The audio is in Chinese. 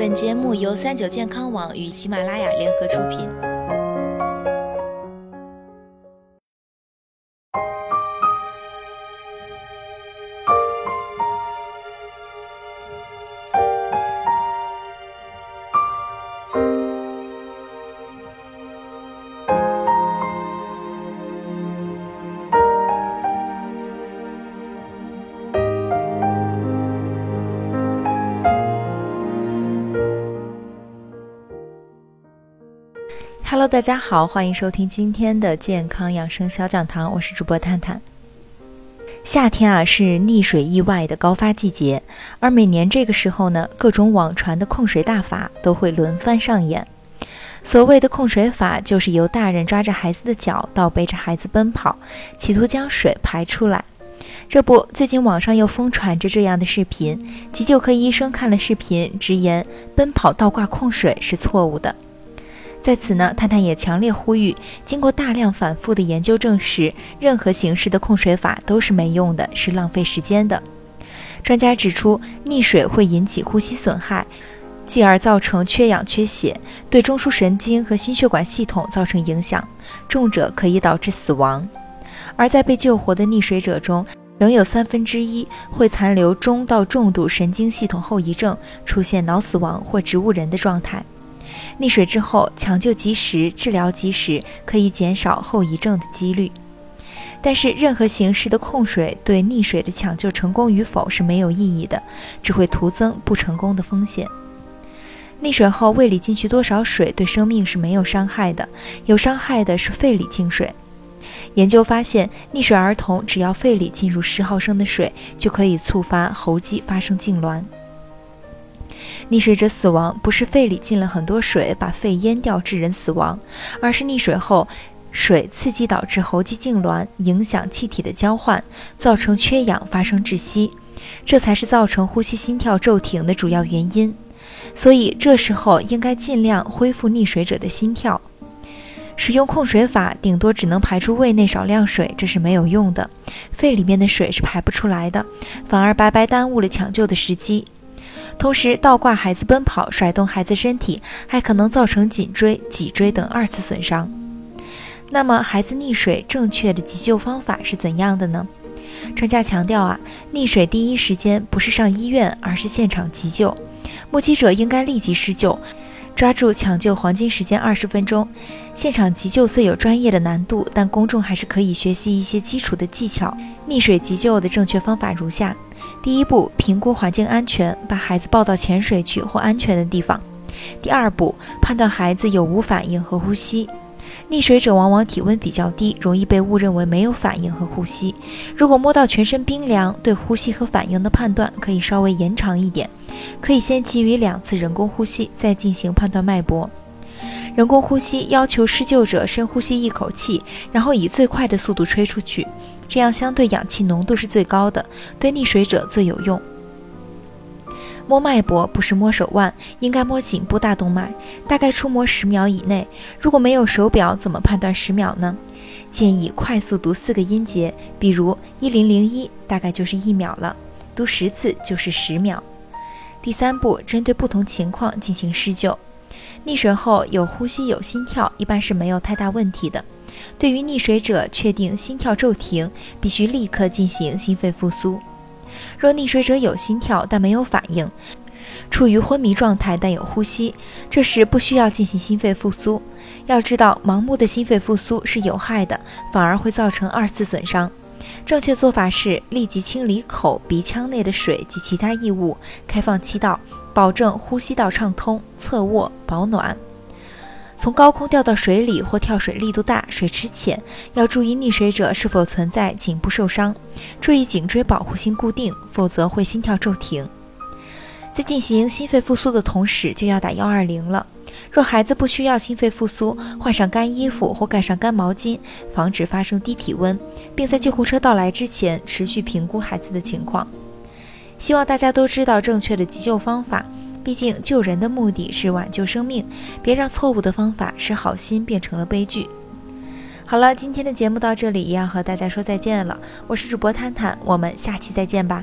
本节目由三九健康网与喜马拉雅联合出品。Hello，大家好，欢迎收听今天的健康养生小讲堂，我是主播探探。夏天啊是溺水意外的高发季节，而每年这个时候呢，各种网传的控水大法都会轮番上演。所谓的控水法，就是由大人抓着孩子的脚，倒背着孩子奔跑，企图将水排出来。这不，最近网上又疯传着这样的视频，急救科医生看了视频，直言奔跑倒挂控水是错误的。在此呢，探探也强烈呼吁，经过大量反复的研究证实，任何形式的控水法都是没用的，是浪费时间的。专家指出，溺水会引起呼吸损害，继而造成缺氧缺血，对中枢神经和心血管系统造成影响，重者可以导致死亡。而在被救活的溺水者中，仍有三分之一会残留中到重度神经系统后遗症，出现脑死亡或植物人的状态。溺水之后，抢救及时、治疗及时，可以减少后遗症的几率。但是，任何形式的控水对溺水的抢救成功与否是没有意义的，只会徒增不成功的风险。溺水后胃里进去多少水对生命是没有伤害的，有伤害的是肺里进水。研究发现，溺水儿童只要肺里进入十毫升的水，就可以触发喉肌发生痉挛。溺水者死亡不是肺里进了很多水把肺淹掉致人死亡，而是溺水后水刺激导致喉肌痉挛，影响气体的交换，造成缺氧发生窒息，这才是造成呼吸心跳骤停的主要原因。所以这时候应该尽量恢复溺水者的心跳。使用控水法顶多只能排出胃内少量水，这是没有用的，肺里面的水是排不出来的，反而白白耽误了抢救的时机。同时，倒挂孩子奔跑，甩动孩子身体，还可能造成颈椎、脊椎等二次损伤。那么，孩子溺水正确的急救方法是怎样的呢？专家强调啊，溺水第一时间不是上医院，而是现场急救。目击者应该立即施救，抓住抢救黄金时间二十分钟。现场急救虽有专业的难度，但公众还是可以学习一些基础的技巧。溺水急救的正确方法如下。第一步，评估环境安全，把孩子抱到浅水区或安全的地方。第二步，判断孩子有无反应和呼吸。溺水者往往体温比较低，容易被误认为没有反应和呼吸。如果摸到全身冰凉，对呼吸和反应的判断可以稍微延长一点，可以先给予两次人工呼吸，再进行判断脉搏。人工呼吸要求施救者深呼吸一口气，然后以最快的速度吹出去，这样相对氧气浓度是最高的，对溺水者最有用。摸脉搏不是摸手腕，应该摸颈部大动脉，大概触摸十秒以内。如果没有手表，怎么判断十秒呢？建议快速读四个音节，比如一零零一，大概就是一秒了，读十次就是十秒。第三步，针对不同情况进行施救。溺水后有呼吸有心跳，一般是没有太大问题的。对于溺水者，确定心跳骤停，必须立刻进行心肺复苏。若溺水者有心跳但没有反应，处于昏迷状态但有呼吸，这时不需要进行心肺复苏。要知道，盲目的心肺复苏是有害的，反而会造成二次损伤。正确做法是立即清理口鼻腔内的水及其他异物，开放气道。保证呼吸道畅通，侧卧保暖。从高空掉到水里或跳水力度大、水池浅，要注意溺水者是否存在颈部受伤，注意颈椎保护性固定，否则会心跳骤停。在进行心肺复苏的同时，就要打幺二零了。若孩子不需要心肺复苏，换上干衣服或盖上干毛巾，防止发生低体温，并在救护车到来之前持续评估孩子的情况。希望大家都知道正确的急救方法，毕竟救人的目的是挽救生命，别让错误的方法使好心变成了悲剧。好了，今天的节目到这里也要和大家说再见了，我是主播探探，我们下期再见吧。